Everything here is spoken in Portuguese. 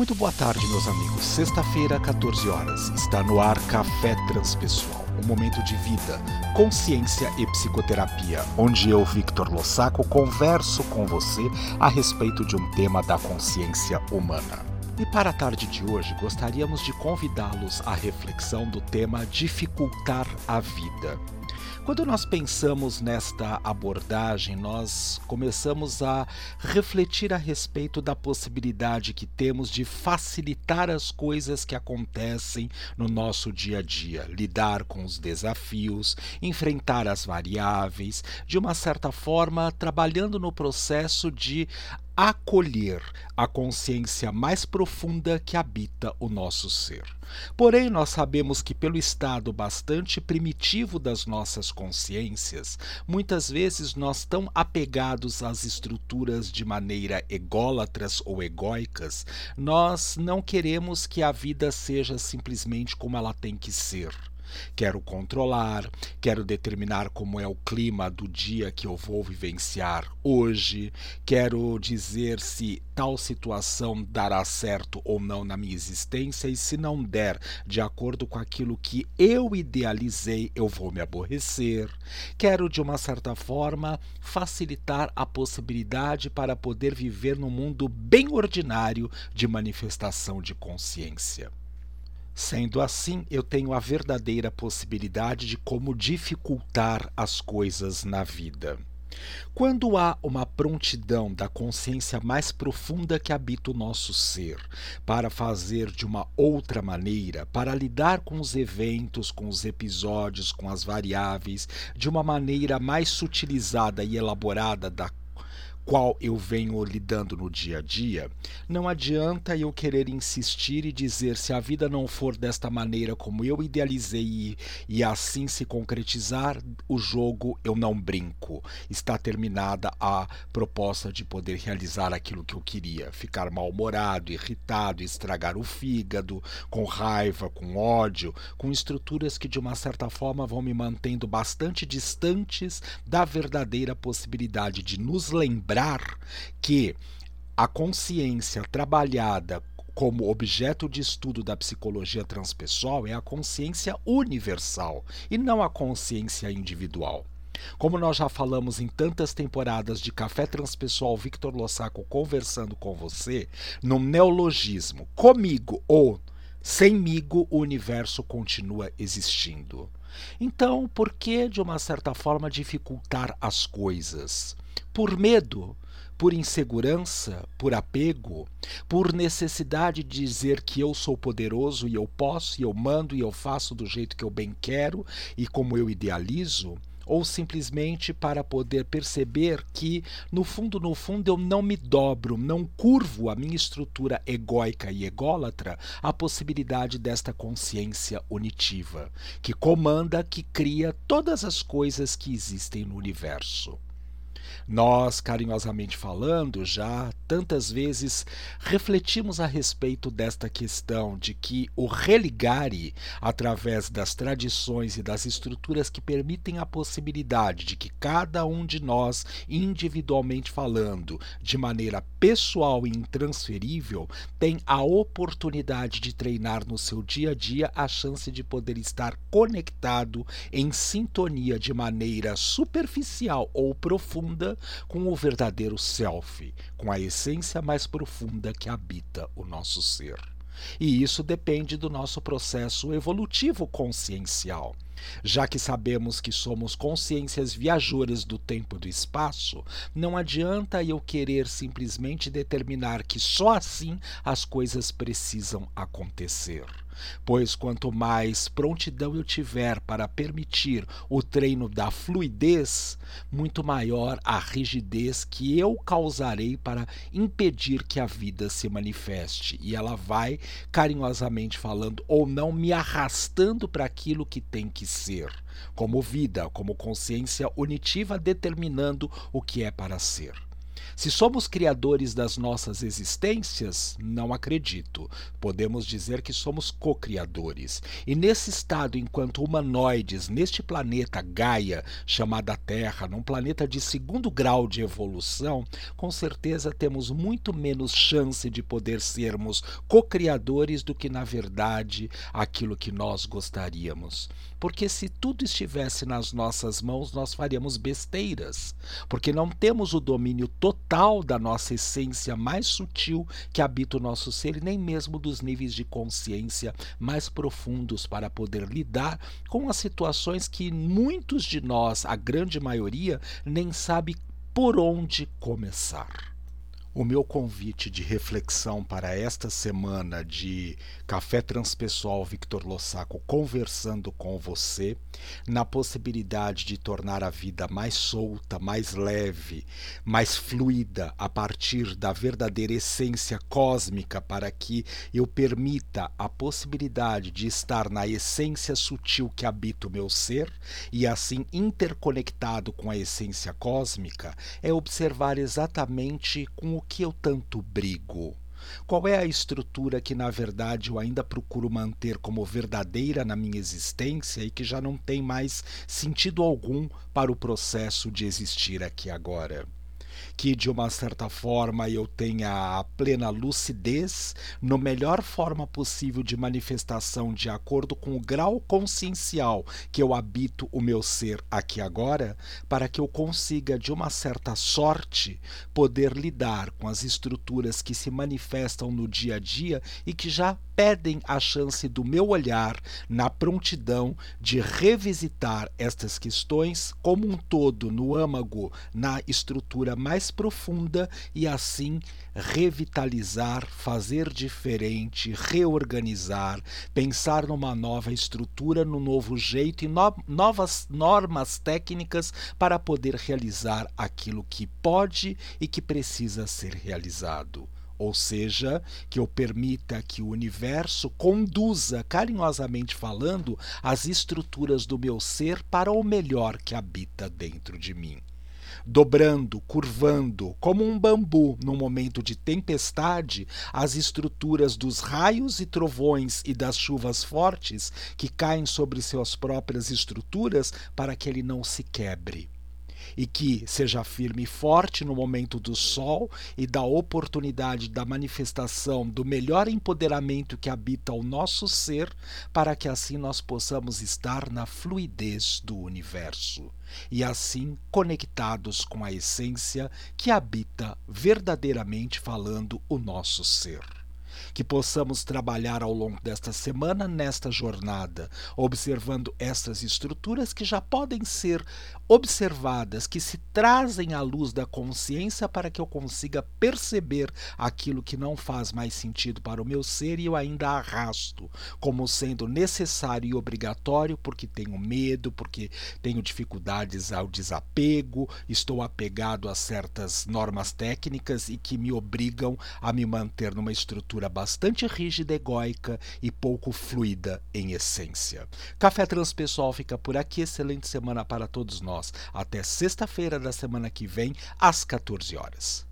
Muito boa tarde, meus amigos. Sexta-feira, 14 horas. Está no ar Café Transpessoal, um momento de vida, consciência e psicoterapia, onde eu, Victor Lossaco, converso com você a respeito de um tema da consciência humana. E para a tarde de hoje, gostaríamos de convidá-los à reflexão do tema Dificultar a Vida. Quando nós pensamos nesta abordagem, nós começamos a refletir a respeito da possibilidade que temos de facilitar as coisas que acontecem no nosso dia a dia, lidar com os desafios, enfrentar as variáveis, de uma certa forma, trabalhando no processo de acolher a consciência mais profunda que habita o nosso ser. Porém, nós sabemos que, pelo estado bastante primitivo das nossas consciências, muitas vezes nós tão apegados às estruturas de maneira ególatras ou egóicas, nós não queremos que a vida seja simplesmente como ela tem que ser. Quero controlar, quero determinar como é o clima do dia que eu vou vivenciar hoje, quero dizer se tal situação dará certo ou não na minha existência e se não der de acordo com aquilo que eu idealizei, eu vou me aborrecer. Quero de uma certa forma facilitar a possibilidade para poder viver num mundo bem ordinário de manifestação de consciência. Sendo assim, eu tenho a verdadeira possibilidade de como dificultar as coisas na vida. Quando há uma prontidão da consciência mais profunda que habita o nosso ser para fazer de uma outra maneira, para lidar com os eventos, com os episódios, com as variáveis, de uma maneira mais sutilizada e elaborada da qual eu venho lidando no dia a dia, não adianta eu querer insistir e dizer se a vida não for desta maneira como eu idealizei e, assim se concretizar, o jogo eu não brinco. Está terminada a proposta de poder realizar aquilo que eu queria, ficar mal-humorado, irritado, estragar o fígado, com raiva, com ódio, com estruturas que de uma certa forma vão me mantendo bastante distantes da verdadeira possibilidade de nos lembrar lembrar que a consciência trabalhada como objeto de estudo da psicologia transpessoal é a consciência universal e não a consciência individual. Como nós já falamos em tantas temporadas de Café Transpessoal Victor Lossaco conversando com você, no neologismo, comigo ou semigo, o universo continua existindo. Então, por que, de uma certa forma, dificultar as coisas? Por medo, por insegurança, por apego, por necessidade de dizer que eu sou poderoso e eu posso e eu mando e eu faço do jeito que eu bem quero e como eu idealizo, ou simplesmente para poder perceber que, no fundo, no fundo, eu não me dobro, não curvo a minha estrutura egóica e ególatra à possibilidade desta consciência unitiva, que comanda, que cria todas as coisas que existem no universo. Nós, carinhosamente falando, já tantas vezes refletimos a respeito desta questão de que o religare, através das tradições e das estruturas que permitem a possibilidade de que cada um de nós, individualmente falando, de maneira pessoal e intransferível, tem a oportunidade de treinar no seu dia a dia a chance de poder estar conectado em sintonia de maneira superficial ou profunda com o verdadeiro self, com a essência mais profunda que habita o nosso ser. E isso depende do nosso processo evolutivo consciencial. Já que sabemos que somos consciências viajoras do tempo e do espaço, não adianta eu querer simplesmente determinar que só assim as coisas precisam acontecer pois quanto mais prontidão eu tiver para permitir o treino da fluidez, muito maior a rigidez que eu causarei para impedir que a vida se manifeste. E ela vai, carinhosamente falando, ou não, me arrastando para aquilo que tem que ser, como vida, como consciência unitiva determinando o que é para ser. Se somos criadores das nossas existências, não acredito. Podemos dizer que somos co-criadores. E nesse estado, enquanto humanoides, neste planeta Gaia, chamada Terra, num planeta de segundo grau de evolução, com certeza temos muito menos chance de poder sermos co-criadores do que, na verdade, aquilo que nós gostaríamos. Porque se tudo estivesse nas nossas mãos, nós faríamos besteiras. Porque não temos o domínio total da nossa essência mais sutil que habita o nosso ser e nem mesmo dos níveis de consciência mais profundos para poder lidar com as situações que muitos de nós, a grande maioria, nem sabe por onde começar. O meu convite de reflexão para esta semana de Café Transpessoal Victor Lossaco conversando com você, na possibilidade de tornar a vida mais solta, mais leve, mais fluida a partir da verdadeira essência cósmica, para que eu permita a possibilidade de estar na essência sutil que habita o meu ser e assim interconectado com a essência cósmica, é observar exatamente com o que eu tanto brigo? Qual é a estrutura que, na verdade, eu ainda procuro manter como verdadeira na minha existência e que já não tem mais sentido algum para o processo de existir aqui agora? Que de uma certa forma eu tenha a plena lucidez, no melhor forma possível de manifestação de acordo com o grau consciencial que eu habito o meu ser aqui agora, para que eu consiga de uma certa sorte poder lidar com as estruturas que se manifestam no dia a dia e que já pedem a chance do meu olhar na prontidão de revisitar estas questões como um todo no âmago, na estrutura mais profunda e assim revitalizar, fazer diferente, reorganizar, pensar numa nova estrutura, num novo jeito e no novas normas técnicas para poder realizar aquilo que pode e que precisa ser realizado ou seja, que eu permita que o universo conduza, carinhosamente falando, as estruturas do meu ser para o melhor que habita dentro de mim. Dobrando, curvando, como um bambu num momento de tempestade, as estruturas dos raios e trovões e das chuvas fortes que caem sobre suas próprias estruturas para que ele não se quebre e que seja firme e forte no momento do sol e da oportunidade da manifestação do melhor empoderamento que habita o nosso ser, para que assim nós possamos estar na fluidez do universo. E assim conectados com a essência que habita verdadeiramente falando o nosso ser. Que possamos trabalhar ao longo desta semana nesta jornada, observando estas estruturas que já podem ser observadas, que se trazem à luz da consciência para que eu consiga perceber aquilo que não faz mais sentido para o meu ser e eu ainda arrasto como sendo necessário e obrigatório porque tenho medo, porque tenho dificuldades ao desapego, estou apegado a certas normas técnicas e que me obrigam a me manter numa estrutura bastante rígida, egóica e pouco fluida em essência. Café Transpessoal fica por aqui. Excelente semana para todos nós. Até sexta-feira da semana que vem, às 14 horas.